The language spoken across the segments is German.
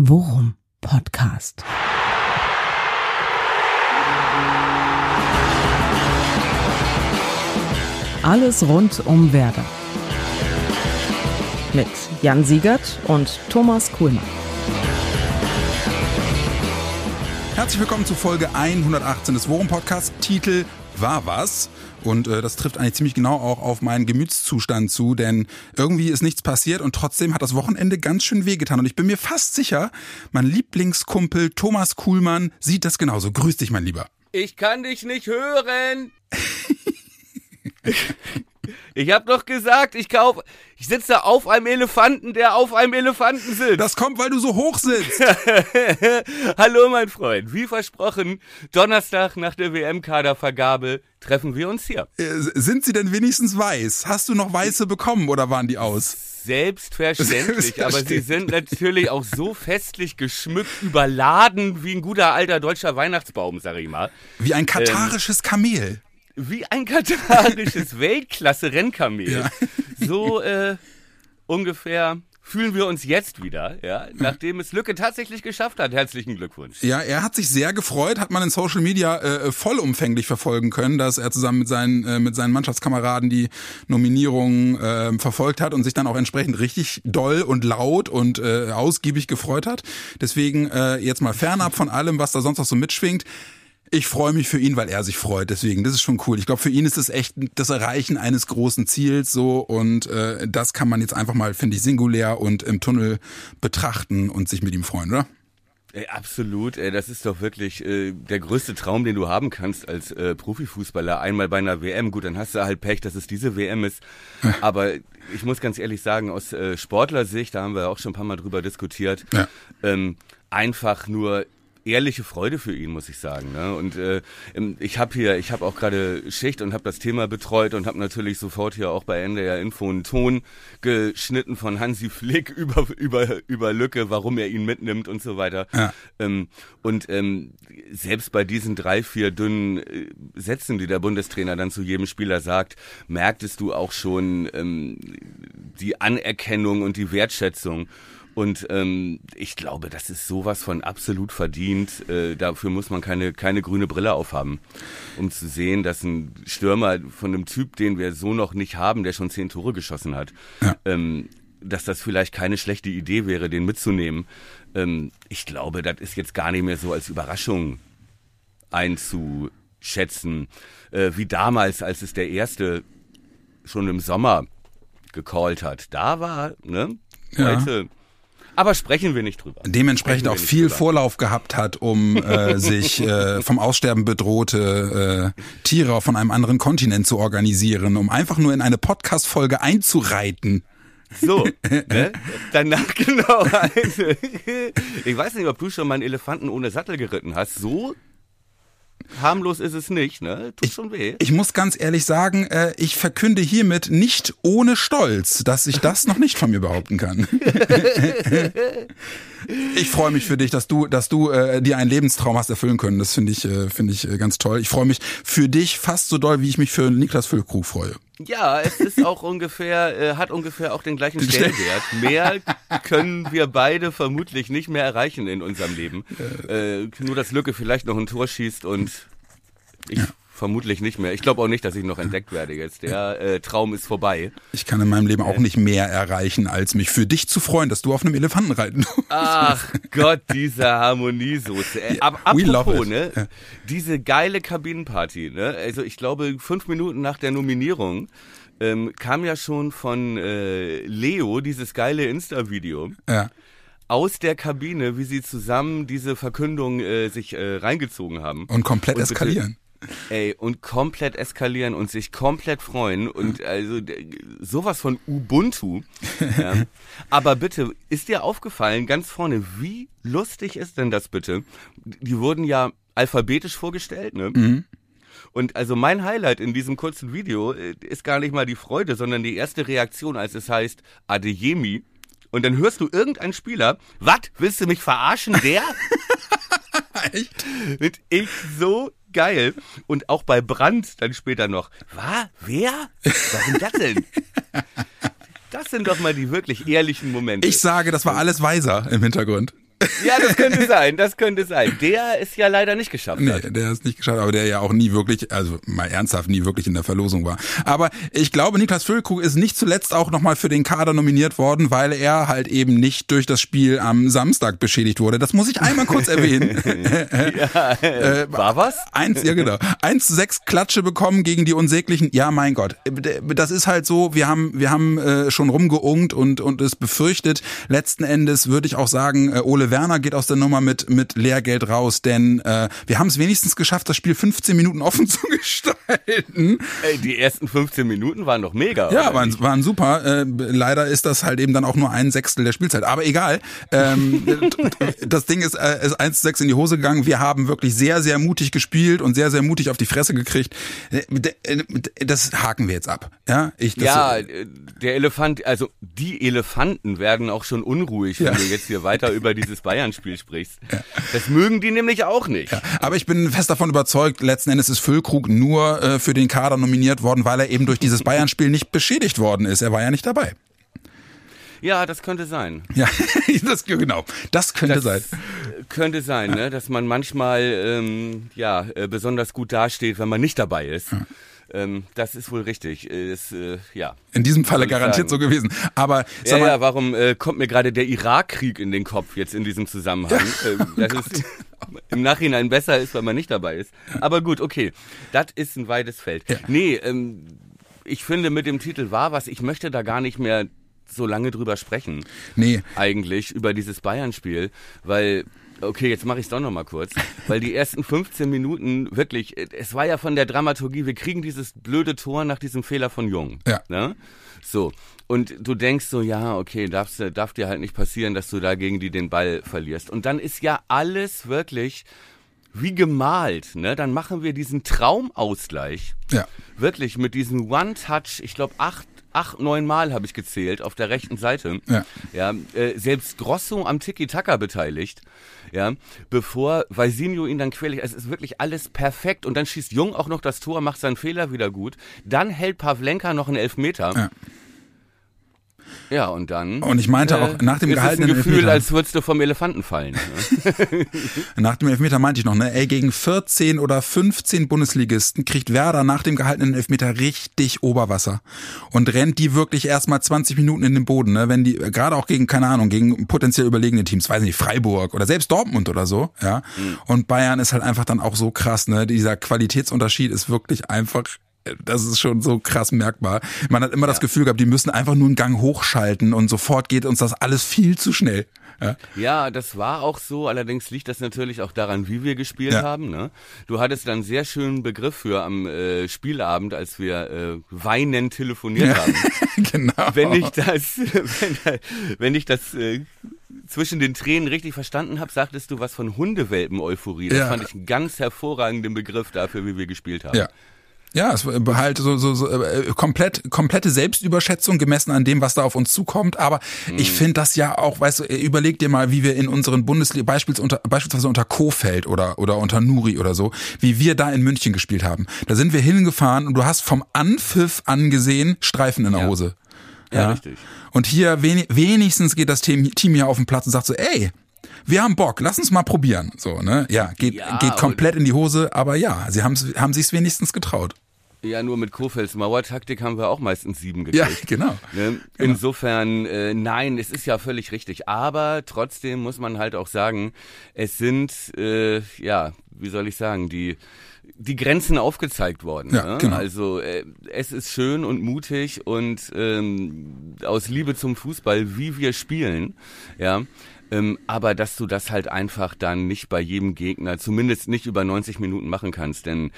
Worum Podcast. Alles rund um Werder. Mit Jan Siegert und Thomas Kuhlmann. Herzlich willkommen zu Folge 118 des Worum Podcast. Titel war was? Und äh, das trifft eigentlich ziemlich genau auch auf meinen Gemütszustand zu, denn irgendwie ist nichts passiert und trotzdem hat das Wochenende ganz schön wehgetan. Und ich bin mir fast sicher, mein Lieblingskumpel Thomas Kuhlmann sieht das genauso. Grüß dich, mein Lieber. Ich kann dich nicht hören. Ich hab doch gesagt, ich kauf, ich sitze auf einem Elefanten, der auf einem Elefanten sitzt. Das kommt, weil du so hoch sitzt. Hallo, mein Freund. Wie versprochen, Donnerstag nach der WM-Kadervergabe treffen wir uns hier. Äh, sind sie denn wenigstens weiß? Hast du noch weiße bekommen oder waren die aus? Selbstverständlich, aber sie sind natürlich auch so festlich geschmückt, überladen wie ein guter alter deutscher Weihnachtsbaum, sag ich mal. Wie ein katarisches Kamel wie ein katarisches Weltklasse-Rennkamel. Ja. So äh, ungefähr fühlen wir uns jetzt wieder, ja, nachdem es Lücke tatsächlich geschafft hat. Herzlichen Glückwunsch. Ja, er hat sich sehr gefreut, hat man in Social Media äh, vollumfänglich verfolgen können, dass er zusammen mit seinen äh, mit seinen Mannschaftskameraden die Nominierung äh, verfolgt hat und sich dann auch entsprechend richtig doll und laut und äh, ausgiebig gefreut hat. Deswegen äh, jetzt mal fernab von allem, was da sonst noch so mitschwingt. Ich freue mich für ihn, weil er sich freut. Deswegen, das ist schon cool. Ich glaube, für ihn ist es echt das Erreichen eines großen Ziels so und äh, das kann man jetzt einfach mal, finde ich, singulär und im Tunnel betrachten und sich mit ihm freuen, oder? Ey, absolut, ey, das ist doch wirklich äh, der größte Traum, den du haben kannst als äh, Profifußballer. Einmal bei einer WM, gut, dann hast du halt Pech, dass es diese WM ist. Aber ich muss ganz ehrlich sagen, aus äh, Sportlersicht, da haben wir auch schon ein paar Mal drüber diskutiert, ja. ähm, einfach nur ehrliche Freude für ihn, muss ich sagen. Ne? Und äh, ich habe hier, ich habe auch gerade Schicht und habe das Thema betreut und habe natürlich sofort hier auch bei NDR Info einen Ton geschnitten von Hansi Flick über über über Lücke, warum er ihn mitnimmt und so weiter. Ja. Ähm, und ähm, selbst bei diesen drei vier dünnen äh, Sätzen, die der Bundestrainer dann zu jedem Spieler sagt, merktest du auch schon ähm, die Anerkennung und die Wertschätzung. Und ähm, ich glaube, das ist sowas von absolut verdient. Äh, dafür muss man keine, keine grüne Brille aufhaben, um zu sehen, dass ein Stürmer von einem Typ, den wir so noch nicht haben, der schon zehn Tore geschossen hat, ja. ähm, dass das vielleicht keine schlechte Idee wäre, den mitzunehmen. Ähm, ich glaube, das ist jetzt gar nicht mehr so als Überraschung einzuschätzen, äh, wie damals, als es der erste schon im Sommer gecallt hat. Da war, ne? Ja. Heute aber sprechen wir nicht drüber. Dementsprechend auch viel. Vorlauf gehabt hat, um äh, sich äh, vom Aussterben bedrohte äh, Tiere von einem anderen Kontinent zu organisieren, um einfach nur in eine Podcast-Folge einzureiten. So, ne? danach genau. ich weiß nicht, ob du schon mal einen Elefanten ohne Sattel geritten hast. So harmlos ist es nicht, ne? Tut ich, schon weh. Ich muss ganz ehrlich sagen, äh, ich verkünde hiermit nicht ohne Stolz, dass ich das noch nicht von mir behaupten kann. ich freue mich für dich, dass du, dass du äh, dir einen Lebenstraum hast erfüllen können. Das finde ich, äh, finde ich äh, ganz toll. Ich freue mich für dich fast so doll, wie ich mich für Niklas Füllkrug freue. Ja, es ist auch ungefähr, äh, hat ungefähr auch den gleichen Stellenwert. Mehr können wir beide vermutlich nicht mehr erreichen in unserem Leben. Äh, nur, dass Lücke vielleicht noch ein Tor schießt und ich ja. Vermutlich nicht mehr. Ich glaube auch nicht, dass ich noch entdeckt werde jetzt. Der äh, Traum ist vorbei. Ich kann in meinem Leben auch nicht mehr erreichen, als mich für dich zu freuen, dass du auf einem Elefanten reiten Ach Gott, diese Harmoniesoße. Äh, ab, apropos, ne? Ja. Diese geile Kabinenparty, ne? Also ich glaube, fünf Minuten nach der Nominierung ähm, kam ja schon von äh, Leo dieses geile Insta-Video. Ja aus der Kabine, wie sie zusammen diese Verkündung äh, sich äh, reingezogen haben. Und komplett und eskalieren. Ey, und komplett eskalieren und sich komplett freuen und also sowas von Ubuntu. ja. Aber bitte, ist dir aufgefallen, ganz vorne, wie lustig ist denn das bitte? Die wurden ja alphabetisch vorgestellt, ne? Mhm. Und also mein Highlight in diesem kurzen Video äh, ist gar nicht mal die Freude, sondern die erste Reaktion, als es heißt Adeyemi. Und dann hörst du irgendeinen Spieler, was, willst du mich verarschen, der? Echt? Und ich so geil. Und auch bei Brand dann später noch. Was? Wer? Warum das denn? Das sind doch mal die wirklich ehrlichen Momente. Ich sage, das war alles weiser im Hintergrund. Ja, das könnte sein, das könnte sein. Der ist ja leider nicht geschafft. Nee, hat. der ist nicht geschafft, aber der ja auch nie wirklich, also mal ernsthaft, nie wirklich in der Verlosung war. Aber ich glaube, Niklas Füllkrug ist nicht zuletzt auch nochmal für den Kader nominiert worden, weil er halt eben nicht durch das Spiel am Samstag beschädigt wurde. Das muss ich einmal kurz erwähnen. ja, äh, war was? Eins, ja genau. Eins zu sechs Klatsche bekommen gegen die Unsäglichen. Ja, mein Gott. Das ist halt so, wir haben, wir haben äh, schon rumgeungt und, und es befürchtet. Letzten Endes würde ich auch sagen, äh, Ole Werner geht aus der Nummer mit, mit Lehrgeld raus, denn äh, wir haben es wenigstens geschafft, das Spiel 15 Minuten offen zu gestalten. Ey, die ersten 15 Minuten waren doch mega. Ja, waren, waren super. Äh, leider ist das halt eben dann auch nur ein Sechstel der Spielzeit. Aber egal. Ähm, das Ding ist, äh, ist 1 zu 6 in die Hose gegangen. Wir haben wirklich sehr, sehr mutig gespielt und sehr, sehr mutig auf die Fresse gekriegt. Äh, äh, das haken wir jetzt ab. Ja, ich, ja der Elefant, also die Elefanten werden auch schon unruhig, wenn ja. du jetzt hier weiter über dieses Bayern-Spiel sprichst. Ja. Das mögen die nämlich auch nicht. Ja. Aber ich bin fest davon überzeugt, letzten Endes ist Füllkrug nur äh, für den Kader nominiert worden, weil er eben durch dieses Bayern-Spiel nicht beschädigt worden ist. Er war ja nicht dabei. Ja, das könnte sein. Ja, das, genau. Das könnte das sein. Könnte sein, ne? dass man manchmal ähm, ja, äh, besonders gut dasteht, wenn man nicht dabei ist. Ja. Ähm, das ist wohl richtig. Ist, äh, ja. In diesem Falle garantiert so gewesen. Aber ja, mal, ja, warum äh, kommt mir gerade der Irakkrieg in den Kopf jetzt in diesem Zusammenhang? Ja. Ähm, das oh ist im Nachhinein besser ist, wenn man nicht dabei ist. Aber gut, okay. Das ist ein weites Feld. Ja. Nee, ähm, ich finde mit dem Titel war was, ich möchte da gar nicht mehr so lange drüber sprechen. Nee. Eigentlich über dieses Bayern-Spiel, weil Okay, jetzt mache ich es doch noch mal kurz, weil die ersten 15 Minuten wirklich, es war ja von der Dramaturgie, wir kriegen dieses blöde Tor nach diesem Fehler von Jung. Ja. Ne? So. Und du denkst so, ja, okay, darfst, darf dir halt nicht passieren, dass du da gegen die den Ball verlierst. Und dann ist ja alles wirklich wie gemalt, ne? Dann machen wir diesen Traumausgleich. Ja. Wirklich mit diesem One-Touch, ich glaube acht acht, neun Mal habe ich gezählt auf der rechten Seite. Ja. ja äh, selbst Grosso am Tiki-Taka beteiligt. Ja, bevor Valsinho ihn dann quält. Es ist wirklich alles perfekt. Und dann schießt Jung auch noch das Tor, macht seinen Fehler wieder gut. Dann hält Pavlenka noch einen Elfmeter. Ja. Ja, und dann. Und ich meinte auch, nach dem ist gehaltenen es ein Gefühl, Elfmeter, als würdest du vom Elefanten fallen. Ne? nach dem Elfmeter meinte ich noch, ne, ey, gegen 14 oder 15 Bundesligisten kriegt Werder nach dem gehaltenen Elfmeter richtig Oberwasser. Und rennt die wirklich erstmal 20 Minuten in den Boden, ne, wenn die, gerade auch gegen, keine Ahnung, gegen potenziell überlegene Teams, weiß nicht, Freiburg oder selbst Dortmund oder so, ja. Mhm. Und Bayern ist halt einfach dann auch so krass, ne, dieser Qualitätsunterschied ist wirklich einfach das ist schon so krass merkbar. Man hat immer ja. das Gefühl gehabt, die müssen einfach nur einen Gang hochschalten und sofort geht uns das alles viel zu schnell. Ja. ja, das war auch so. Allerdings liegt das natürlich auch daran, wie wir gespielt ja. haben. Ne? Du hattest dann sehr schönen Begriff für am äh, Spielabend, als wir äh, weinend telefoniert ja. haben. genau. Wenn ich das, wenn, wenn ich das äh, zwischen den Tränen richtig verstanden habe, sagtest du was von Hundewelpen-Euphorie. Das fand ich einen ganz hervorragenden Begriff dafür, wie wir gespielt haben. Ja. Ja, es halt so, so, so äh, komplett komplette Selbstüberschätzung gemessen an dem, was da auf uns zukommt. Aber mhm. ich finde das ja auch, weißt du, überleg dir mal, wie wir in unseren Bundesliga beispielsweise unter, beispielsweise unter Kofeld oder oder unter Nuri oder so, wie wir da in München gespielt haben. Da sind wir hingefahren und du hast vom Anpfiff angesehen Streifen in der ja. Hose. Ja, ja, richtig. Und hier wenig, wenigstens geht das Team, Team hier auf den Platz und sagt so, ey, wir haben Bock, lass uns mal probieren. So, ne? Ja, geht, ja, geht komplett in die Hose, aber ja, sie haben, haben sich wenigstens getraut. Ja, nur mit Kofelds Mauertaktik haben wir auch meistens sieben gekriegt. Ja, genau. Ne? genau. Insofern, äh, nein, es ist ja völlig richtig. Aber trotzdem muss man halt auch sagen, es sind, äh, ja, wie soll ich sagen, die die Grenzen aufgezeigt worden. Ja, ne? genau. Also äh, es ist schön und mutig und ähm, aus Liebe zum Fußball, wie wir spielen, ja. Ähm, aber dass du das halt einfach dann nicht bei jedem Gegner, zumindest nicht über 90 Minuten machen kannst. Denn,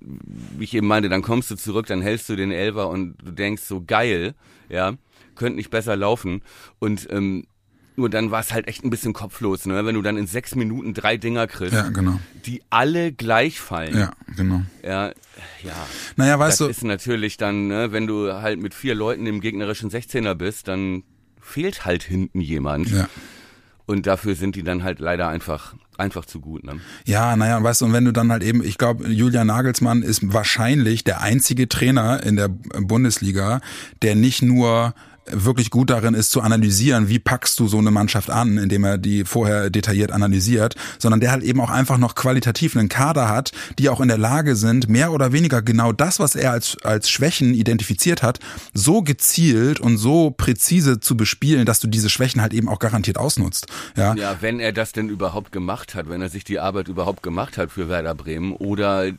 wie ich eben meinte, dann kommst du zurück, dann hältst du den Elver und du denkst so geil, ja, könnte nicht besser laufen. Und ähm, nur dann war es halt echt ein bisschen kopflos, ne? wenn du dann in sechs Minuten drei Dinger kriegst, ja, genau. die alle gleich fallen. Ja, genau. Ja, ja. Naja, weißt das du. ist natürlich dann, ne, wenn du halt mit vier Leuten im gegnerischen 16er bist, dann fehlt halt hinten jemand. Ja. Und dafür sind die dann halt leider einfach einfach zu gut. Ne? Ja, naja, weißt du, und wenn du dann halt eben, ich glaube, Julian Nagelsmann ist wahrscheinlich der einzige Trainer in der Bundesliga, der nicht nur wirklich gut darin ist zu analysieren, wie packst du so eine Mannschaft an, indem er die vorher detailliert analysiert, sondern der halt eben auch einfach noch qualitativ einen Kader hat, die auch in der Lage sind, mehr oder weniger genau das, was er als, als Schwächen identifiziert hat, so gezielt und so präzise zu bespielen, dass du diese Schwächen halt eben auch garantiert ausnutzt. Ja, ja wenn er das denn überhaupt gemacht hat, wenn er sich die Arbeit überhaupt gemacht hat für Werder Bremen oder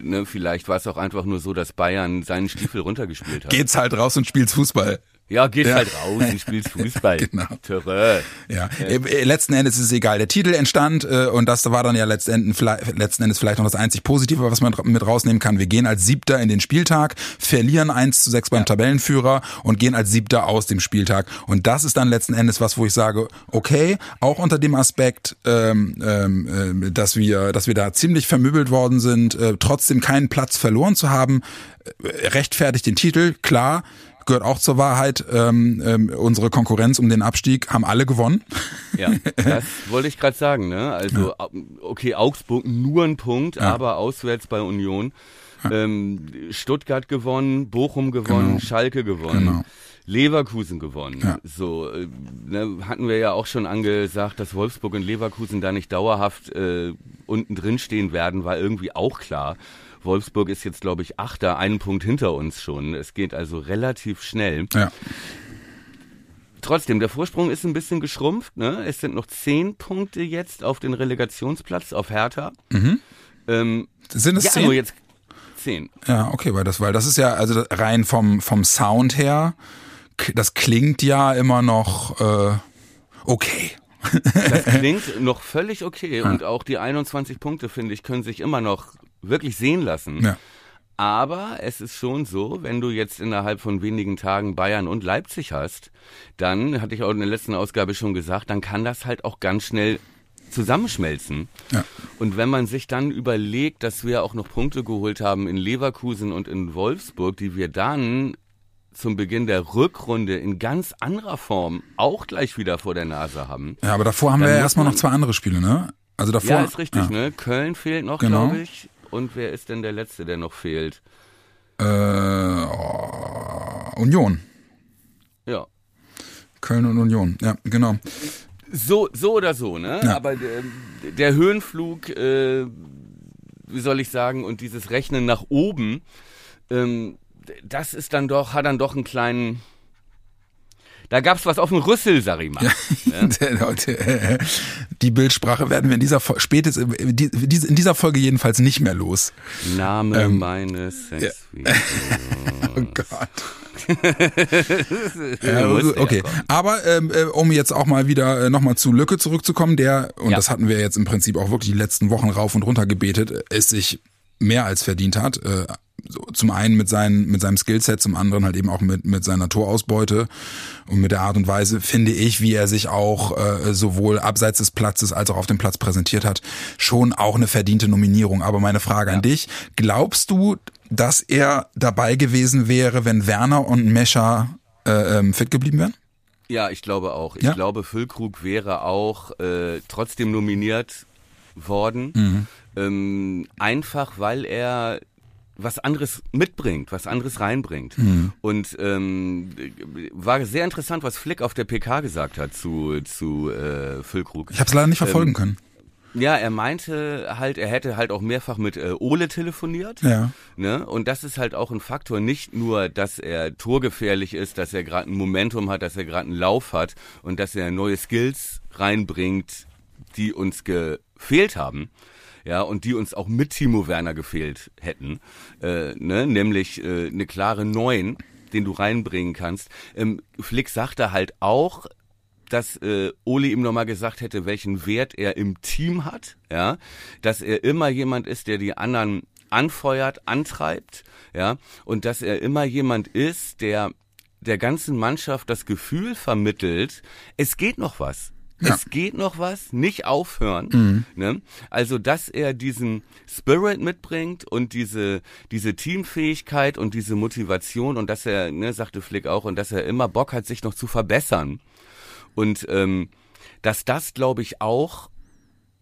ne, vielleicht war es auch einfach nur so, dass Bayern seinen Stiefel runtergespielt hat. Geht's halt raus und spielst Fußball. Ja, geht ja. halt raus und spielst Fußball. genau. Töre. Ja. Äh, letzten Endes ist es egal. Der Titel entstand äh, und das war dann ja letzten Endes, letzten Endes vielleicht noch das einzig Positive, was man mit rausnehmen kann. Wir gehen als Siebter in den Spieltag, verlieren 1 zu 6 beim ja. Tabellenführer und gehen als Siebter aus dem Spieltag. Und das ist dann letzten Endes was, wo ich sage, okay, auch unter dem Aspekt, ähm, ähm, äh, dass wir, dass wir da ziemlich vermöbelt worden sind, äh, trotzdem keinen Platz verloren zu haben, äh, rechtfertigt den Titel, klar gehört auch zur Wahrheit. Ähm, ähm, unsere Konkurrenz um den Abstieg haben alle gewonnen. Ja, das wollte ich gerade sagen. Ne? Also ja. okay, Augsburg nur ein Punkt, ja. aber auswärts bei Union. Ja. Ähm, Stuttgart gewonnen, Bochum gewonnen, genau. Schalke gewonnen. Genau. Leverkusen gewonnen. Ja. So äh, ne, hatten wir ja auch schon angesagt, dass Wolfsburg und Leverkusen da nicht dauerhaft äh, unten drin stehen werden, war irgendwie auch klar. Wolfsburg ist jetzt, glaube ich, Achter, einen Punkt hinter uns schon. Es geht also relativ schnell. Ja. Trotzdem, der Vorsprung ist ein bisschen geschrumpft. Ne? Es sind noch zehn Punkte jetzt auf den Relegationsplatz auf Hertha. Mhm. Ähm, sind es ja, zehn? Nur jetzt zehn. Ja, okay, weil das, weil das ist ja also rein vom vom Sound her, das klingt ja immer noch äh, okay. Das klingt noch völlig okay und auch die 21 Punkte finde ich können sich immer noch wirklich sehen lassen. Ja. Aber es ist schon so, wenn du jetzt innerhalb von wenigen Tagen Bayern und Leipzig hast, dann, hatte ich auch in der letzten Ausgabe schon gesagt, dann kann das halt auch ganz schnell zusammenschmelzen. Ja. Und wenn man sich dann überlegt, dass wir auch noch Punkte geholt haben in Leverkusen und in Wolfsburg, die wir dann zum Beginn der Rückrunde in ganz anderer Form auch gleich wieder vor der Nase haben. Ja, aber davor haben wir ja erstmal noch zwei andere Spiele, ne? Also davor. Ja, ist richtig, ja. ne? Köln fehlt noch, genau. glaube ich. Und wer ist denn der Letzte, der noch fehlt? Äh, oh, Union. Ja. Köln und Union, ja, genau. So, so oder so, ne? Ja. Aber der, der Höhenflug, äh, wie soll ich sagen, und dieses Rechnen nach oben, ähm, das ist dann doch, hat dann doch einen kleinen, da gab's was auf dem Rüssel, sag ich mal. Ne? Die Bildsprache werden wir in dieser Folge, spätestens, in dieser Folge jedenfalls nicht mehr los. Name ähm, meines Sex ja. Oh Gott. ja, okay, aber ähm, äh, um jetzt auch mal wieder äh, nochmal zu Lücke zurückzukommen, der, und ja. das hatten wir jetzt im Prinzip auch wirklich die letzten Wochen rauf und runter gebetet, es sich mehr als verdient hat. Äh, so, zum einen mit, seinen, mit seinem Skillset, zum anderen halt eben auch mit, mit seiner Torausbeute und mit der Art und Weise, finde ich, wie er sich auch äh, sowohl abseits des Platzes als auch auf dem Platz präsentiert hat, schon auch eine verdiente Nominierung. Aber meine Frage ja. an dich, glaubst du, dass er dabei gewesen wäre, wenn Werner und Mescher äh, ähm, fit geblieben wären? Ja, ich glaube auch. Ich ja? glaube, Füllkrug wäre auch äh, trotzdem nominiert worden. Mhm. Ähm, einfach weil er was anderes mitbringt, was anderes reinbringt. Mhm. Und ähm, war sehr interessant, was Flick auf der PK gesagt hat zu, zu äh, Füllkrug. Ich habe es leider nicht verfolgen ähm, können. Ja, er meinte halt, er hätte halt auch mehrfach mit äh, Ole telefoniert. Ja. Ne? Und das ist halt auch ein Faktor, nicht nur, dass er torgefährlich ist, dass er gerade ein Momentum hat, dass er gerade einen Lauf hat und dass er neue Skills reinbringt, die uns gefehlt haben, ja, und die uns auch mit Timo Werner gefehlt hätten, äh, ne? nämlich äh, eine klare Neun, den du reinbringen kannst. Ähm, Flick sagte halt auch, dass äh, Oli ihm nochmal gesagt hätte, welchen Wert er im Team hat, ja, dass er immer jemand ist, der die anderen anfeuert, antreibt, ja, und dass er immer jemand ist, der der ganzen Mannschaft das Gefühl vermittelt, es geht noch was. Ja. Es geht noch was, nicht aufhören. Mhm. Ne? Also, dass er diesen Spirit mitbringt und diese, diese Teamfähigkeit und diese Motivation und dass er, ne, sagte Flick auch, und dass er immer Bock hat, sich noch zu verbessern. Und ähm, dass das, glaube ich, auch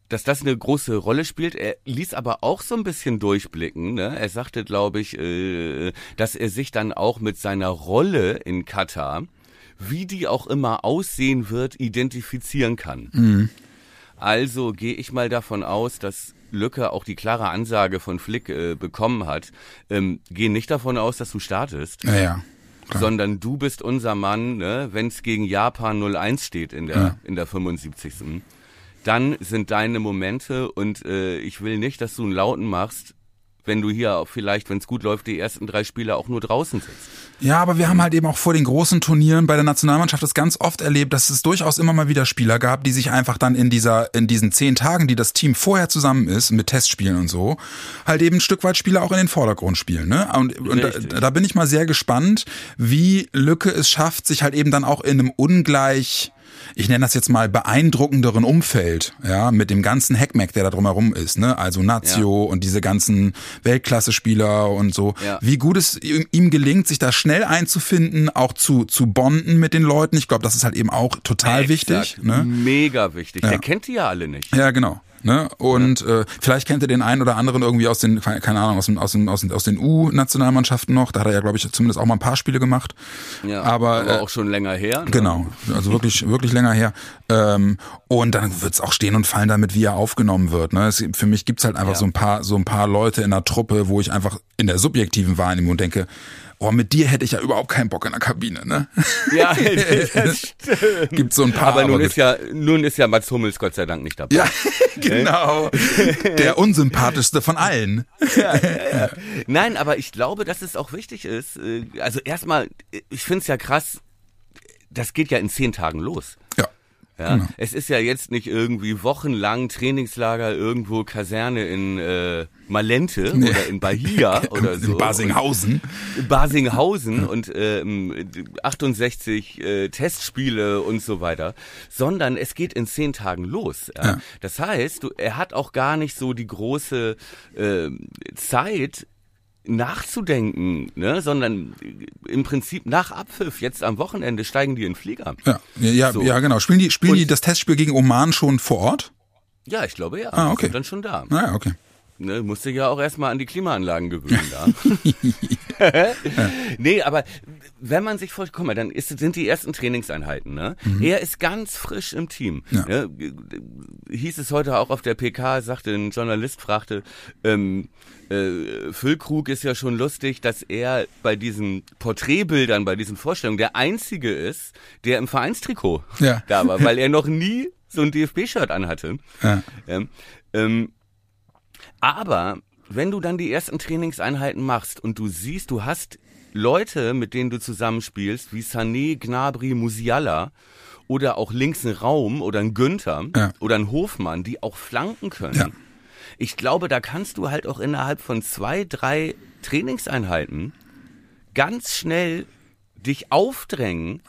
dass das eine große Rolle spielt. Er ließ aber auch so ein bisschen durchblicken. Ne? Er sagte, glaube ich, äh, dass er sich dann auch mit seiner Rolle in Katar wie die auch immer aussehen wird, identifizieren kann. Mhm. Also gehe ich mal davon aus, dass Lücke auch die klare Ansage von Flick äh, bekommen hat. Ähm, geh nicht davon aus, dass du startest. Ja, ja. Klar. Sondern du bist unser Mann, ne, wenn es gegen Japan 0-1 steht in der, Ja. in der 75. Dann sind deine Momente und äh, ich will nicht, dass du einen Lauten machst, wenn du hier auch vielleicht, wenn es gut läuft, die ersten drei Spiele auch nur draußen sitzt. Ja, aber wir haben halt eben auch vor den großen Turnieren bei der Nationalmannschaft das ganz oft erlebt, dass es durchaus immer mal wieder Spieler gab, die sich einfach dann in dieser, in diesen zehn Tagen, die das Team vorher zusammen ist, mit Testspielen und so, halt eben ein Stück weit Spieler auch in den Vordergrund spielen, ne? Und, und da, da bin ich mal sehr gespannt, wie Lücke es schafft, sich halt eben dann auch in einem ungleich, ich nenne das jetzt mal beeindruckenderen Umfeld, ja, mit dem ganzen Heckmeck, der da drumherum ist, ne? Also Nazio und diese ganzen Weltklasse-Spieler und so. Ja. Wie gut es ihm gelingt, sich da schnell einzufinden, auch zu, zu bonden mit den Leuten. Ich glaube, das ist halt eben auch total wichtig. Exakt. Ne? Mega wichtig. Ja. Der kennt die ja alle nicht. Ja, genau. Ne? Und äh, vielleicht kennt ihr den einen oder anderen irgendwie aus den, keine Ahnung, aus, dem, aus, dem, aus den, aus den U-Nationalmannschaften noch. Da hat er ja, glaube ich, zumindest auch mal ein paar Spiele gemacht. Ja, aber, äh, auch schon länger her. Ne? Genau, also wirklich, wirklich länger her. Ähm, und dann wird's auch stehen und fallen damit, wie er aufgenommen wird. Ne? Es, für mich gibt's halt einfach Ja. so ein paar, so ein paar Leute in der Truppe, wo ich einfach in der subjektiven Wahrnehmung denke, oh, mit dir hätte ich ja überhaupt keinen Bock in der Kabine, ne? Ja, das stimmt. Gibt so ein paar. Aber nun gut. ist ja, nun ist ja Mats Hummels Gott sei Dank nicht dabei. ja, genau. Der unsympathischste von allen. Nein, aber ich glaube, dass es auch wichtig ist. äh, Also erstmal, ich finde es ja krass, das geht ja in zehn Tagen los. Ja. Genau. es ist ja jetzt nicht irgendwie wochenlang Trainingslager irgendwo Kaserne in äh, Malente oder in Bahia oder so. In Basinghausen. Und Basinghausen und ähm, 68 äh, Testspiele und so weiter, sondern es geht in zehn Tagen los. Ja? Ja. Das heißt, du, er hat auch gar nicht so die große äh, Zeit nachzudenken, ne? sondern im Prinzip nach Abpfiff, jetzt am Wochenende, steigen die in den Flieger. Ja, ja, So. ja genau. Spielen die, spielen die das Testspiel gegen Oman schon vor Ort? Ja, ich glaube ja. Ah, Die okay. Sind dann schon da. Naja, okay. Ne, musste ja auch erstmal an die Klimaanlagen gewöhnen da. nee, aber wenn man sich vorstellt, guck mal, dann ist, sind die ersten Trainingseinheiten, ne? Er ist ganz frisch im Team. Mhm. Ja. Ne? Hieß es heute auch auf der PK, sagte ein Journalist, fragte, ähm, äh, Füllkrug ist ja schon lustig, dass er bei diesen Porträtbildern, bei diesen Vorstellungen der Einzige ist, der im Vereinstrikot Ja. da war, weil er noch nie so ein DFB-Shirt anhatte. Ja. Ähm, ähm, aber wenn du dann die ersten Trainingseinheiten machst und du siehst, du hast Leute, mit denen du zusammenspielst, wie Sané, Gnabry, Musiala oder auch links ein Raum oder ein Günther Ja. oder ein Hofmann, die auch flanken können. Ja. Ich glaube, da kannst du halt auch innerhalb von zwei, drei Trainingseinheiten ganz schnell dich aufdrängen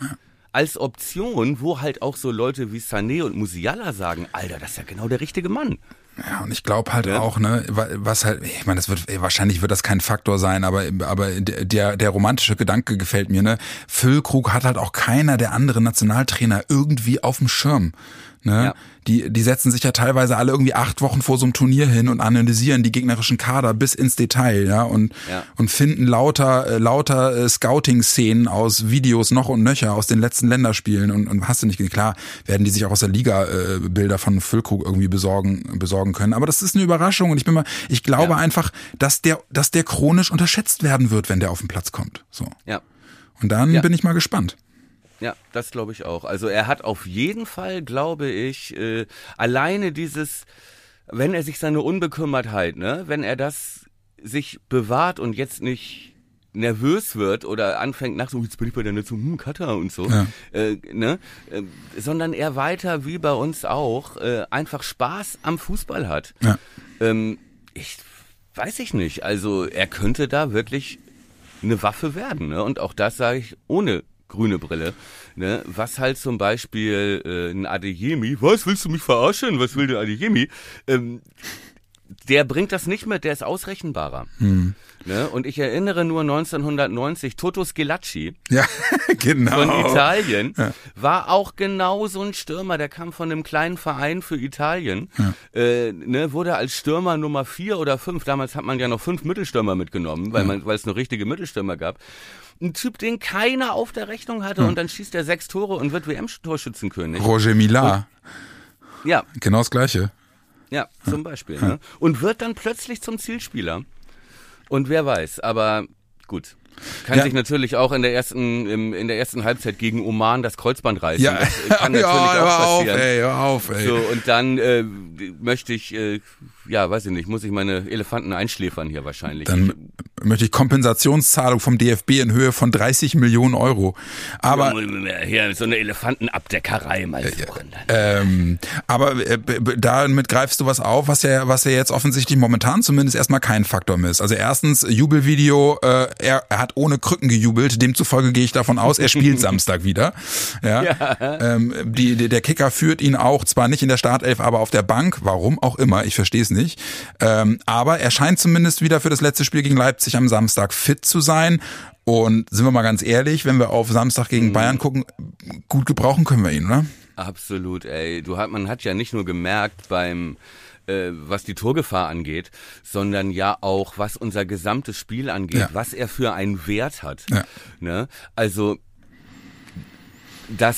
als Option, wo halt auch so Leute wie Sané und Musiala sagen, Alter, das ist ja genau der richtige Mann. Ja, und ich glaube halt Ja. auch, ne, wa- was halt, ich meine, das wird wahrscheinlich wird das kein Faktor sein, aber aber der der romantische Gedanke gefällt mir, ne? Füllkrug hat halt auch keiner der anderen Nationaltrainer irgendwie auf dem Schirm. Ne? Ja. Die, die setzen sich ja teilweise alle irgendwie acht Wochen vor so einem Turnier hin und analysieren die gegnerischen Kader bis ins Detail, ja, und, Ja. und finden lauter, äh, lauter äh, Scouting-Szenen aus Videos noch und nöcher aus den letzten Länderspielen und, und hast du nicht, klar, werden die sich auch aus der Liga äh, Bilder von Füllkrug irgendwie besorgen, besorgen können. Aber das ist eine Überraschung und ich bin mal, ich glaube Ja. einfach, dass der, dass der chronisch unterschätzt werden wird, wenn der auf den Platz kommt. So. Ja. Und dann bin ich mal gespannt. Ja, das glaube ich auch. Also er hat auf jeden Fall, glaube ich, äh, alleine dieses, wenn er sich seine Unbekümmertheit, ne, wenn er das sich bewahrt und jetzt nicht nervös wird oder anfängt nach so, jetzt bin ich bei der Netzung, hm, Cutter und so, Ja. äh, ne, äh, sondern er weiter, wie bei uns auch, äh, einfach Spaß am Fußball hat. Ja. Ähm, ich weiß ich nicht. Also er könnte da wirklich eine Waffe werden. Ne? Und auch das sage ich ohne grüne Brille. Ne? Was halt zum Beispiel äh, ein Adeyemi, was willst du mich verarschen? Was will der Adeyemi? Ähm, der bringt das nicht mit, der ist ausrechenbarer. Hm. Ne? Und ich erinnere nur 1990, Toto Schillaci Ja, genau. von Italien war auch genau so ein Stürmer, der kam von einem kleinen Verein für Italien, äh, ne, wurde als Stürmer Nummer vier oder fünf, damals hat man ja noch fünf Mittelstürmer mitgenommen, weil man, weil es nur richtige Mittelstürmer gab. Ein Typ, den keiner auf der Rechnung hatte und dann schießt er sechs Tore und wird WM-Torschützenkönig. Roger Millar, Ja, genau das Gleiche. Ja, zum Beispiel. Ne? Und wird dann plötzlich zum Zielspieler. Und wer weiß, aber gut. Kann Ja. sich natürlich auch in der ersten im, in der ersten Halbzeit gegen Oman das Kreuzband reißen. Ja, das kann natürlich ja, auch hör auf, passieren. ey, hör auf, ey. So, und dann äh, möchte ich, äh, ja, weiß ich nicht, muss ich meine Elefanten einschläfern hier wahrscheinlich. Dann möchte ich Kompensationszahlung vom DFB in Höhe von 30 Millionen Euro. Aber hier so eine Elefantenabdeckerei mal suchen. Ähm, aber äh, damit greifst du was auf, was ja, was ja jetzt offensichtlich momentan zumindest erstmal kein Faktor ist. Also erstens, Jubelvideo, äh, er, er hat ohne Krücken gejubelt, demzufolge gehe ich davon aus, er spielt Samstag wieder. Ja. Ähm, die, die, der Kicker führt ihn auch, zwar nicht in der Startelf, aber auf der Bank, warum auch immer, ich verstehe es nicht. Ähm, aber er scheint zumindest wieder für das letzte Spiel gegen Leipzig am Samstag fit zu sein. Und sind wir mal ganz ehrlich, wenn wir auf Samstag gegen Bayern gucken, gut gebrauchen können wir ihn, oder? Absolut, ey. Du hat, man hat ja nicht nur gemerkt beim, äh, was die Torgefahr angeht, sondern ja auch, was unser gesamtes Spiel angeht, Ja. was er für einen Wert hat. Ja. Ne? Also, dass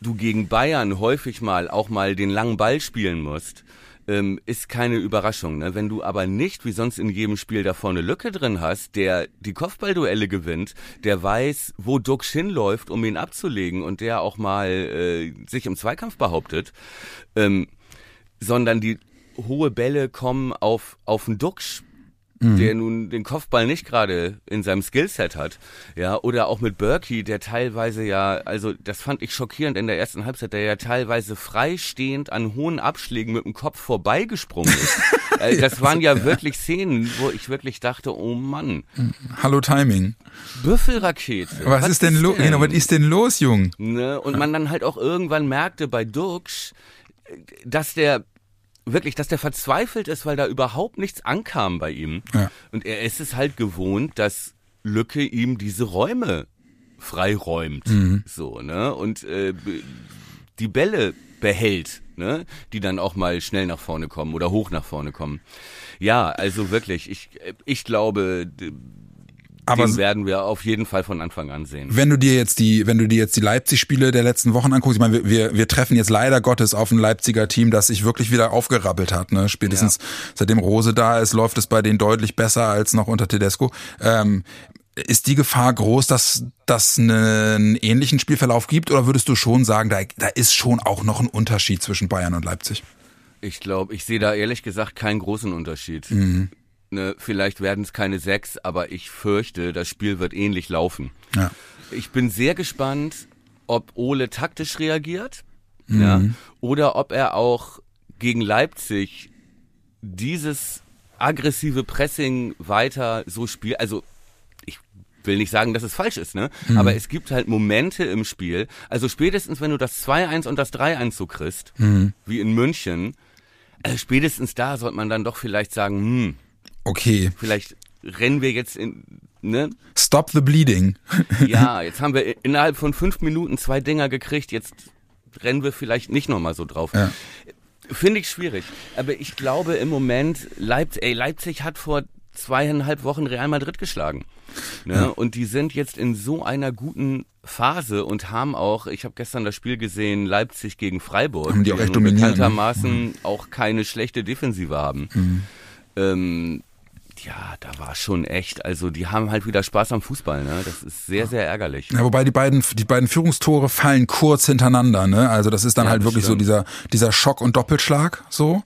du gegen Bayern häufig mal auch mal den langen Ball spielen musst, ähm, ist keine Überraschung. Ne? Wenn du aber nicht, wie sonst in jedem Spiel, da vorne Lücke drin hast, der die Kopfballduelle gewinnt, der weiß, wo Dux hinläuft, um ihn abzulegen und der auch mal äh, sich im Zweikampf behauptet, ähm, sondern die hohe Bälle kommen auf, auf den Duxch, der nun den Kopfball nicht gerade in seinem Skillset hat, ja, oder auch mit Berkey, der teilweise ja, also das fand ich schockierend in der ersten Halbzeit, der ja teilweise freistehend an hohen Abschlägen mit dem Kopf vorbeigesprungen ist. Äh, das waren ja wirklich Szenen, wo ich wirklich dachte, oh Mann, Hallo Timing. Büffelrakete. Was, ist denn los? Genau, was ist denn los, Jung? Ne? Und man dann halt auch irgendwann merkte bei Dux, dass der wirklich, dass der verzweifelt ist, weil da überhaupt nichts ankam bei ihm. Ja. Und er ist es halt gewohnt, dass Lücke ihm diese Räume freiräumt. So, ne? Und äh, die Bälle behält, ne? Die dann auch mal schnell nach vorne kommen oder hoch nach vorne kommen. Ja, also wirklich, ich, ich glaube, Aber den werden wir auf jeden Fall von Anfang an sehen. wenn du dir jetzt die, wenn du dir jetzt die Leipzig-Spiele der letzten Wochen anguckst, ich meine, wir, wir, wir treffen jetzt leider Gottes auf ein Leipziger Team, das sich wirklich wieder aufgerappelt hat. Ne? Spätestens seitdem Rose da ist, läuft es bei denen deutlich besser als noch unter Tedesco. Ähm, ist die Gefahr groß, dass das einen ähnlichen Spielverlauf gibt, oder würdest du schon sagen, da, da ist schon auch noch ein Unterschied zwischen Bayern und Leipzig? Ich glaube, ich sehe da ehrlich gesagt keinen großen Unterschied. Ne, vielleicht werden es keine sechs, aber ich fürchte, das Spiel wird ähnlich laufen. Ja. Ich bin sehr gespannt, ob Ole taktisch reagiert ja, oder ob er auch gegen Leipzig dieses aggressive Pressing weiter so spielt. Also ich will nicht sagen, dass es falsch ist, ne? Aber es gibt halt Momente im Spiel. Also spätestens, wenn du das 2-1 und das 3-1 so kriegst, wie in München, äh, spätestens da sollte man dann doch vielleicht sagen, hm, Okay, vielleicht rennen wir jetzt in, ne? stop the bleeding. Ja, jetzt haben wir innerhalb von fünf Minuten zwei Dinger gekriegt, jetzt rennen wir vielleicht nicht nochmal so drauf. Ja. Finde ich schwierig. Aber ich glaube im Moment, Leipzig, ey, Leipzig hat vor zweieinhalb Wochen Real Madrid geschlagen. Ne? Und die sind jetzt in so einer guten Phase und haben auch, ich habe gestern das Spiel gesehen, Leipzig gegen Freiburg, Haben die auch echt dominiert, ne? bekanntermaßen auch keine schlechte Defensive haben. Ähm, ja, da war schon echt, also die haben halt wieder Spaß am Fußball, ne? Das ist sehr, sehr ärgerlich. Ja, wobei die beiden, die beiden Führungstore fallen kurz hintereinander, ne? Also das ist dann Ja, halt wirklich stimmt. so dieser, dieser Schock und Doppelschlag, so.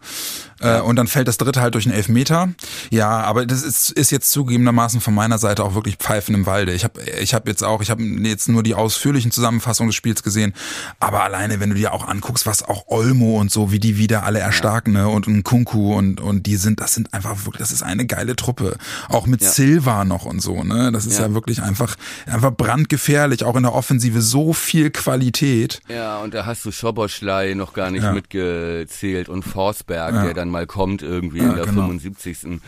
Äh, und dann fällt das dritte halt durch einen Elfmeter. Ja, aber das ist, ist jetzt zugegebenermaßen von meiner Seite auch wirklich Pfeifen im Walde. Ich habe ich hab jetzt auch, ich habe jetzt nur die ausführlichen Zusammenfassungen des Spiels gesehen, aber alleine, wenn du dir auch anguckst, was auch Olmo und so, wie die wieder alle erstarken, ne? Und ein Kunku und, und die sind, das sind einfach wirklich, das ist eine geile Truppe. Auch mit Ja. Silva noch und so, ne? Das ist ja, Ja. wirklich einfach, einfach brandgefährlich. Auch in der Offensive so viel Qualität. Ja, und da hast du Schoboschlei noch gar nicht Ja. mitgezählt und Forsberg, Ja. der dann mal kommt irgendwie Ja, in der genau. 75.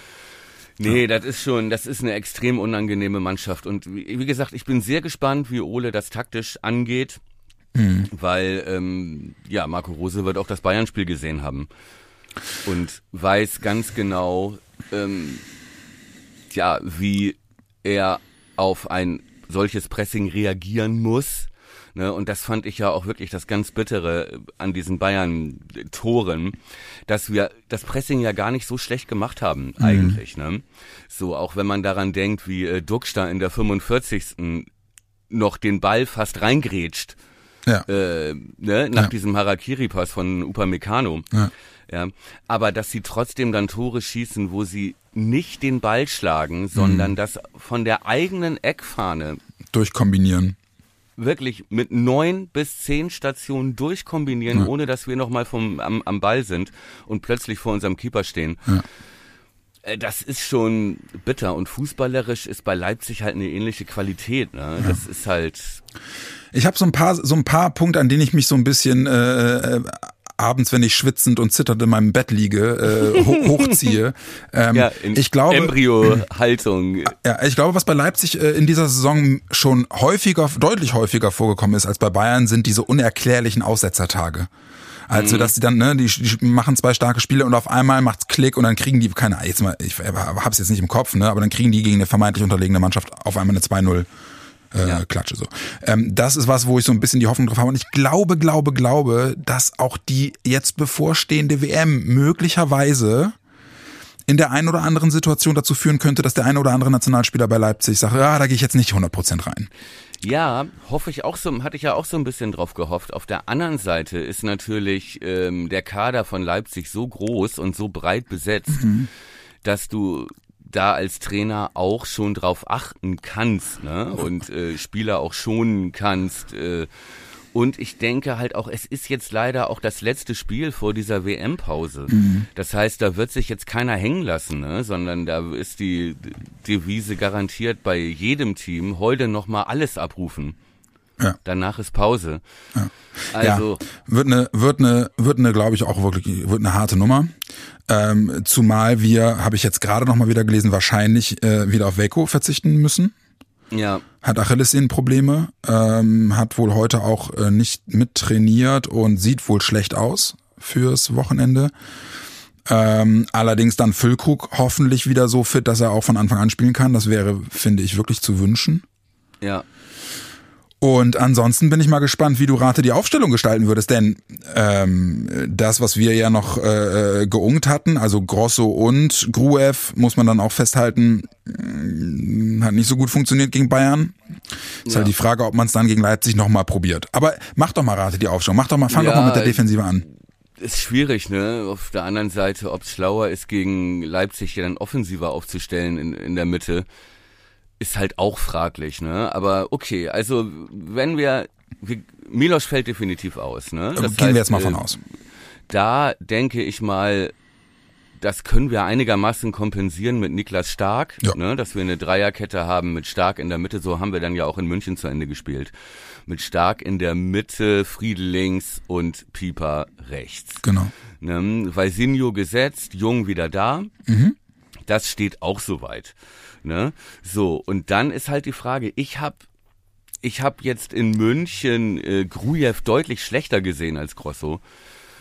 Nee, das ist schon, das ist eine extrem unangenehme Mannschaft. Und wie, wie gesagt, ich bin sehr gespannt, wie Ole das taktisch angeht, Mhm. weil ähm, ja, Marco Rose wird auch das Bayern-Spiel gesehen haben und weiß ganz genau, ähm, ja, wie er auf ein solches Pressing reagieren muss. Ne, und das fand ich ja auch wirklich das ganz Bittere an diesen Bayern-Toren, dass wir das Pressing ja gar nicht so schlecht gemacht haben, eigentlich. Ne? So, auch wenn man daran denkt, wie äh, Duxch in der 45. noch den Ball fast reingrätscht, Ja. äh, ne, nach Ja. diesem Harakiri-Pass von Upamecano. Ja. Ja, aber dass sie trotzdem dann Tore schießen, wo sie nicht den Ball schlagen, sondern Mhm. das von der eigenen Eckfahne Durchkombinieren. wirklich mit neun bis zehn Stationen durchkombinieren, Ja. ohne dass wir nochmal vom am, am Ball sind und plötzlich vor unserem Keeper stehen. Ja. Äh, Das ist schon bitter und fußballerisch ist bei Leipzig halt eine ähnliche Qualität. Ne? Das ist halt Ich habe so ein paar so ein paar Punkte, an denen ich mich so ein bisschen äh, äh, abends, wenn ich schwitzend und zitternd in meinem Bett liege, äh, ho hochziehe. Ähm, ja, in ich glaube, Embryo-Haltung. ja, ich glaube, was bei Leipzig äh, in dieser Saison schon häufiger, deutlich häufiger vorgekommen ist als bei Bayern, sind diese unerklärlichen Aussetzertage. Also, dass die dann, ne, die, die machen zwei starke Spiele und auf einmal macht's Klick und dann kriegen die, keine Ahnung, jetzt mal, ich hab's jetzt nicht im Kopf, ne, aber dann kriegen die gegen eine vermeintlich unterlegene Mannschaft auf einmal eine 2-0 äh, Ja. Klatsche so. Ähm, das ist was, wo ich so ein bisschen die Hoffnung drauf habe. Und ich glaube, glaube, glaube, dass auch die jetzt bevorstehende WM möglicherweise in der einen oder anderen Situation dazu führen könnte, dass der eine oder andere Nationalspieler bei Leipzig sagt, ja, da gehe ich jetzt nicht 100% rein. Ja, hoffe ich auch so, hatte ich ja auch so ein bisschen drauf gehofft. Auf der anderen Seite ist natürlich ähm, der Kader von Leipzig so groß und so breit besetzt, dass du da als Trainer auch schon drauf achten kannst, ne? Und äh, Spieler auch schonen kannst. Äh, und ich denke halt auch, es ist jetzt leider auch das letzte Spiel vor dieser WM-Pause. Das heißt, da wird sich jetzt keiner hängen lassen, ne? sondern da ist die Devise garantiert bei jedem Team, heute nochmal alles abrufen. Ja. Danach ist Pause. Also, ja, wird eine, wird eine, wird eine, glaube ich, auch wirklich, wird eine harte Nummer. Ähm, zumal wir, habe ich jetzt gerade noch mal wieder gelesen, wahrscheinlich äh, wieder auf Waco verzichten müssen. ja, Hat Achillessehnenprobleme, ähm, hat wohl heute auch äh, nicht mittrainiert und sieht wohl schlecht aus fürs Wochenende. Ähm, allerdings dann Füllkrug hoffentlich wieder so fit, dass er auch von Anfang an spielen kann. Das wäre, finde ich, wirklich zu wünschen. ja. Und ansonsten bin ich mal gespannt, wie du Rate die Aufstellung gestalten würdest, denn ähm, das, was wir ja noch äh, geungt hatten, also Grosso und Gruev, muss man dann auch festhalten, mh, hat nicht so gut funktioniert gegen Bayern. Ist Ja. halt die Frage, ob man es dann gegen Leipzig nochmal probiert. Aber mach doch mal Rate die Aufstellung, mach doch mal, fang doch Ja, mal mit der Defensive an. Ist schwierig, ne? Auf der anderen Seite, ob es schlauer ist, gegen Leipzig ja dann offensiver aufzustellen in, in der Mitte, ist halt auch fraglich, ne? Aber okay, also wenn wir, wir Milos fällt definitiv aus, ne? Das Gehen wir jetzt mal äh, von aus. Da denke ich mal, das können wir einigermaßen kompensieren mit Niklas Stark, Ja. ne, dass wir eine Dreierkette haben mit Stark in der Mitte. So haben wir dann ja auch in München zu Ende gespielt. Mit Stark in der Mitte, Friedel links und Pieper rechts. Genau. Ne, Valsinho gesetzt, Jung wieder da. Mhm. Das steht auch soweit. Ne? So, und dann ist halt die Frage, ich habe ich hab jetzt in München äh, Grujew deutlich schlechter gesehen als Grosso.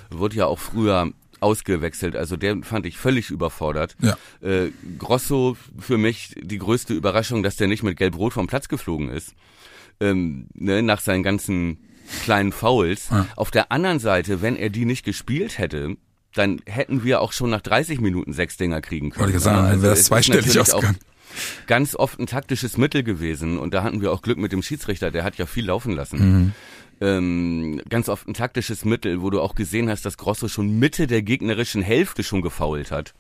Wurde ja auch früher ausgewechselt, also der fand ich völlig überfordert. Ja. Äh, Grosso für mich die größte Überraschung, dass der nicht mit Gelb-Rot vom Platz geflogen ist. Ähm, ne, nach seinen ganzen kleinen Fouls. Ja. Auf der anderen Seite, wenn er die nicht gespielt hätte, dann hätten wir auch schon nach 30 Minuten sechs Dinger kriegen können. Wollte ich sagen, Ja, dann wäre das zweistellig natürlich auch ausgegangen. Ganz oft ein taktisches Mittel gewesen und da hatten wir auch Glück mit dem Schiedsrichter, der hat ja viel laufen lassen. Mhm. Ähm, ganz oft ein taktisches Mittel, wo du auch gesehen hast, dass Grosso schon Mitte der gegnerischen Hälfte schon gefault hat.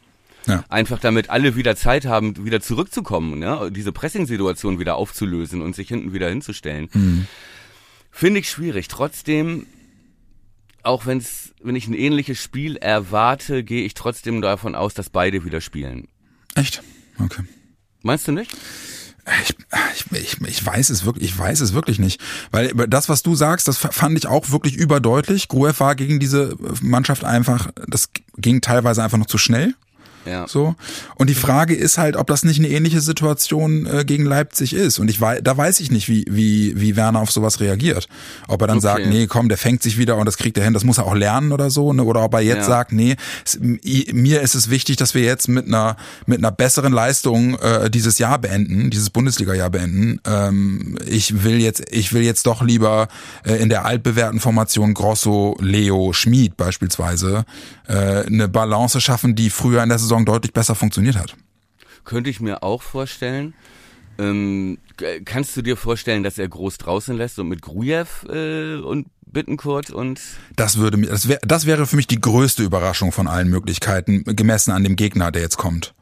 Ja. Einfach damit alle wieder Zeit haben, wieder zurückzukommen, ne? diese Pressing-Situation wieder aufzulösen und sich hinten wieder hinzustellen. Mhm. Finde ich schwierig. Trotzdem, auch wenn's, wenn ich ein ähnliches Spiel erwarte, gehe ich trotzdem davon aus, dass beide wieder spielen. Echt? Okay. Meinst du nicht? Ich, ich, ich, weiß es wirklich, ich weiß es wirklich nicht. Weil das, was du sagst, das fand ich auch wirklich überdeutlich. Gruev war gegen diese Mannschaft einfach, das ging teilweise einfach noch zu schnell. Ja. So. Und die Frage ist halt, ob das nicht eine ähnliche Situation äh, gegen Leipzig ist. Und ich weiß, da weiß ich nicht, wie, wie, wie Werner auf sowas reagiert. Ob er dann Okay. sagt, nee, komm, der fängt sich wieder und das kriegt er hin, das muss er auch lernen oder so, ne? Oder ob er jetzt Ja. sagt, nee, es, mir ist es wichtig, dass wir jetzt mit einer, mit einer besseren Leistung äh, dieses Jahr beenden, dieses Bundesliga-Jahr beenden. Ähm, ich will jetzt, ich will jetzt doch lieber äh, in der altbewährten Formation Grosso, Leo, Schmid beispielsweise äh, eine Balance schaffen, die früher in der Saison deutlich besser funktioniert hat. Könnte ich mir auch vorstellen. Ähm, kannst du dir vorstellen, dass er groß draußen lässt und mit Grujew äh, und Bittenkurt und Das würde mir, das, wär, das wäre für mich die größte Überraschung von allen Möglichkeiten, gemessen an dem Gegner, der jetzt kommt.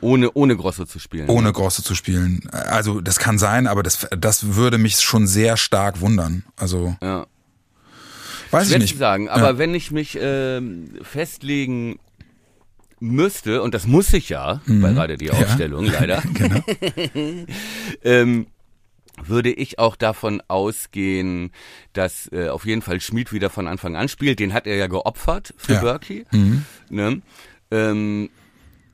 ohne ohne Grosso zu spielen? Ohne Grosse zu spielen. Also das kann sein, aber das, das würde mich schon sehr stark wundern. Also Ja. weiß ich nicht. sagen, aber wenn ich mich ähm, festlegen müsste, und das muss ich ja, bei gerade die Aufstellung leider, Genau. ähm, würde ich auch davon ausgehen, dass äh, auf jeden Fall Schmid wieder von Anfang an spielt. Den hat er ja geopfert für Ja. Berkey. Ne? Ähm,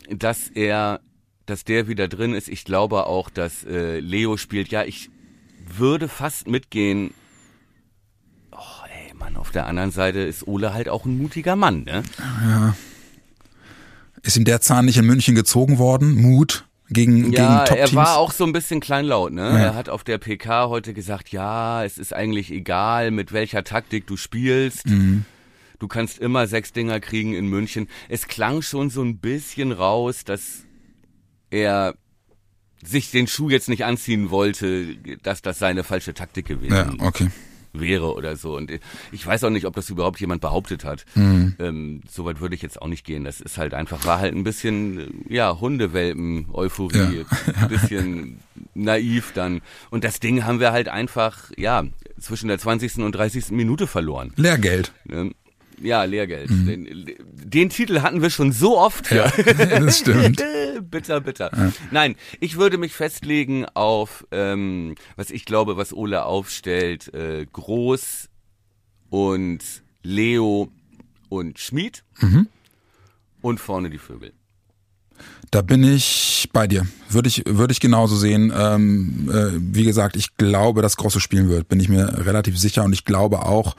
dass er, dass der wieder drin ist. Ich glaube auch, dass äh, Leo spielt. Ja, ich würde fast mitgehen. Oh, ey, Mann, auf der anderen Seite ist Ole halt auch ein mutiger Mann, ne? Ist ihm der Zahn nicht in München gezogen worden? Mut gegen, Ja, gegen Top-Teams? er war auch so ein bisschen kleinlaut, ne? Ja. Er hat auf der PK heute gesagt, ja, es ist eigentlich egal, mit welcher Taktik du spielst. Mhm. Du kannst immer sechs Dinger kriegen in München. Es klang schon so ein bisschen raus, dass er sich den Schuh jetzt nicht anziehen wollte, dass das seine falsche Taktik gewesen Ja, okay. Wäre oder so. Und ich weiß auch nicht, ob das überhaupt jemand behauptet hat. Mhm. Ähm, Soweit würde ich jetzt auch nicht gehen. Das ist halt einfach, war halt ein bisschen, ja, Hundewelpen-Euphorie. Ein bisschen naiv dann. Und das Ding haben wir halt einfach, ja, zwischen der 20. und 30. Minute verloren. Lehrgeld. Ähm, Ja, Lehrgeld. Den, den Titel hatten wir schon so oft. Mhm. Ja, das stimmt. bitter, bitter. Nein, ich würde mich festlegen auf, ähm, was ich glaube, was Ole aufstellt, äh, Groß und Leo und Schmid Mhm. und vorne die Vögel. Da bin ich bei dir. Würde ich, würde ich genauso sehen. Ähm, äh, wie gesagt, ich glaube, dass Grosso spielen wird. Bin ich mir relativ sicher. Und ich glaube auch,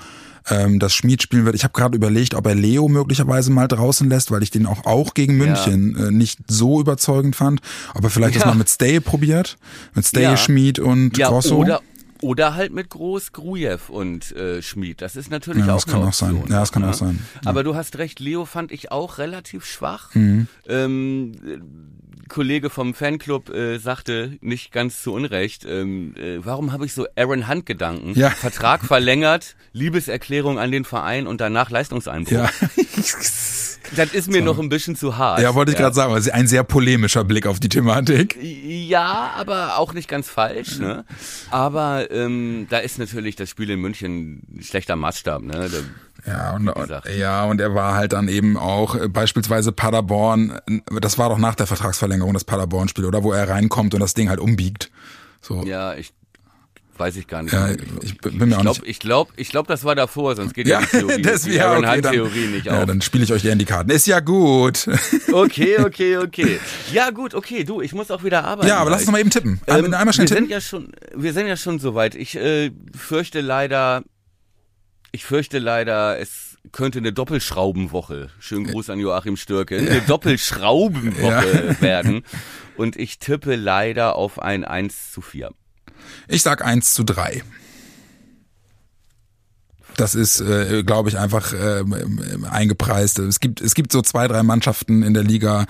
ähm, dass Schmid spielen wird. Ich habe gerade überlegt, ob er Leo möglicherweise mal draußen lässt, weil ich den auch, auch gegen München äh, nicht so überzeugend fand. Ob er vielleicht das Ja. mal mit Stay probiert. Mit Stay, Ja. Schmid und Ja, Grosso. oder, oder halt mit Groß, Grujew und äh, Schmid. Das ist natürlich Ja, auch das kann eine auch sein. Option, Ja, das kann ne? auch sein. Ja. Aber du hast recht, Leo fand ich auch relativ schwach. Mhm. Ähm, äh, Kollege vom Fanclub äh, sagte nicht ganz zu Unrecht, ähm, äh, warum habe ich so Aaron Hunt Gedanken? Ja. Vertrag verlängert, Liebeserklärung an den Verein und danach Leistungseinbruch. Ja. Das ist mir noch ein bisschen zu hart. ja, wollte ich gerade sagen. Also ein sehr polemischer Blick auf die Thematik. Ja, aber auch nicht ganz falsch, ne? Aber ähm, da ist natürlich das Spiel in München ein schlechter Maßstab, ne? Da, Ja, und, ja, und er war halt dann eben auch äh, beispielsweise Paderborn, das war doch nach der Vertragsverlängerung das Paderborn-Spiel, oder? Wo er reinkommt und das Ding halt umbiegt. So. ja, ich weiß ich gar nicht. Ja, ich bin mir ich nicht. ich glaube, ich glaube, das war davor, sonst geht ja, Ja, die Theorie, das die ja, okay, Theorie nicht ja, auf. dann spiele ich euch eher in die Karten. Ist ja gut. Okay, okay, okay. Ja, gut, okay, du, ich muss auch wieder arbeiten. Ja, aber lass uns mal eben tippen. Ähm, Einmal schnell wir sind tippen. ja schon, wir sind ja schon soweit. Ich äh, fürchte leider, ich fürchte leider, es könnte eine Doppelschraubenwoche. Schönen Gruß an Joachim Stürke. Eine Doppelschraubenwoche werden. Und ich tippe leider auf ein 1 zu 4. Ich sag 1 zu 3. Das ist, äh, glaube ich, einfach äh, eingepreist. Es gibt, es gibt so zwei, drei Mannschaften in der Liga,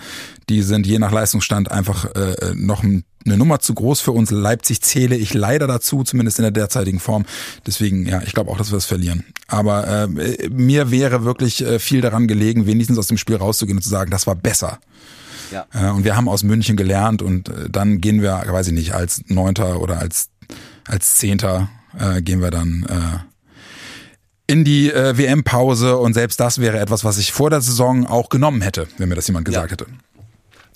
die sind je nach Leistungsstand einfach äh, noch ein, eine Nummer zu groß für uns. Leipzig zähle ich leider dazu, zumindest in der derzeitigen Form. Deswegen, ja, ich glaube auch, dass wir es verlieren. Aber äh, mir wäre wirklich äh, viel daran gelegen, wenigstens aus dem Spiel rauszugehen und zu sagen, das war besser. Ja. Äh, und wir haben aus München gelernt und äh, dann gehen wir, weiß ich nicht, als Neunter oder als, als Zehnter äh, gehen wir dann äh, in die WM-Pause und selbst das wäre etwas, was ich vor der Saison auch genommen hätte, wenn mir das jemand gesagt hätte.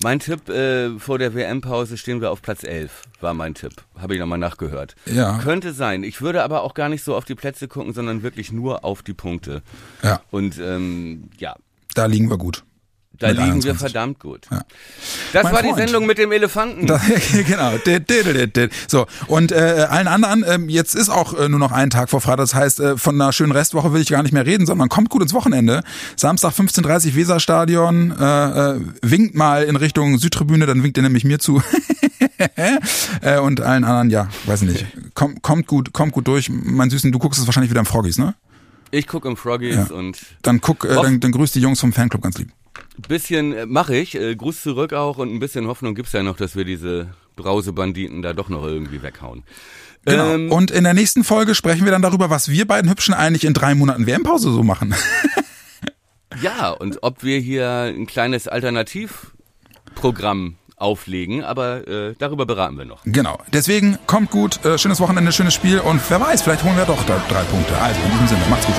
Mein Tipp, äh, vor der WM-Pause stehen wir auf Platz 11, war mein Tipp. Habe ich nochmal nachgehört. Ja. Könnte sein. Ich würde aber auch gar nicht so auf die Plätze gucken, sondern wirklich nur auf die Punkte. Ja. Und ähm, ja, Da liegen wir gut. Da liegen 21. wir verdammt gut. Ja. Das Mein war die Freund. Sendung mit dem Elefanten. Da, genau. So, und äh, allen anderen, ähm, jetzt ist auch äh, nur noch ein Tag vor Freitag. Das heißt, äh, von einer schönen Restwoche will ich gar nicht mehr reden, sondern kommt gut ins Wochenende. Samstag 15.30 Weserstadion, äh, äh, winkt mal in Richtung Südtribüne, dann winkt ihr nämlich mir zu. äh, und allen anderen, ja, weiß nicht. Kommt, kommt gut, kommt gut durch. Mein Süßen, du guckst es wahrscheinlich wieder im Froggies, ne? Ich gucke im Froggies Ja. und Dann guck, äh, dann, dann grüß die Jungs vom Fanclub ganz lieb. Bisschen äh, mache ich, äh, Gruß zurück auch und ein bisschen Hoffnung gibt's ja noch, dass wir diese Brausebanditen da doch noch irgendwie weghauen. Genau. Ähm, und in der nächsten Folge sprechen wir dann darüber, was wir beiden Hübschen eigentlich in drei Monaten WM-Pause so machen. Ja, und ob wir hier ein kleines Alternativprogramm auflegen, aber äh, darüber beraten wir noch. Genau. Deswegen kommt gut, äh, schönes Wochenende, schönes Spiel und wer weiß, vielleicht holen wir doch da drei Punkte. Also in diesem Sinne, macht's gut.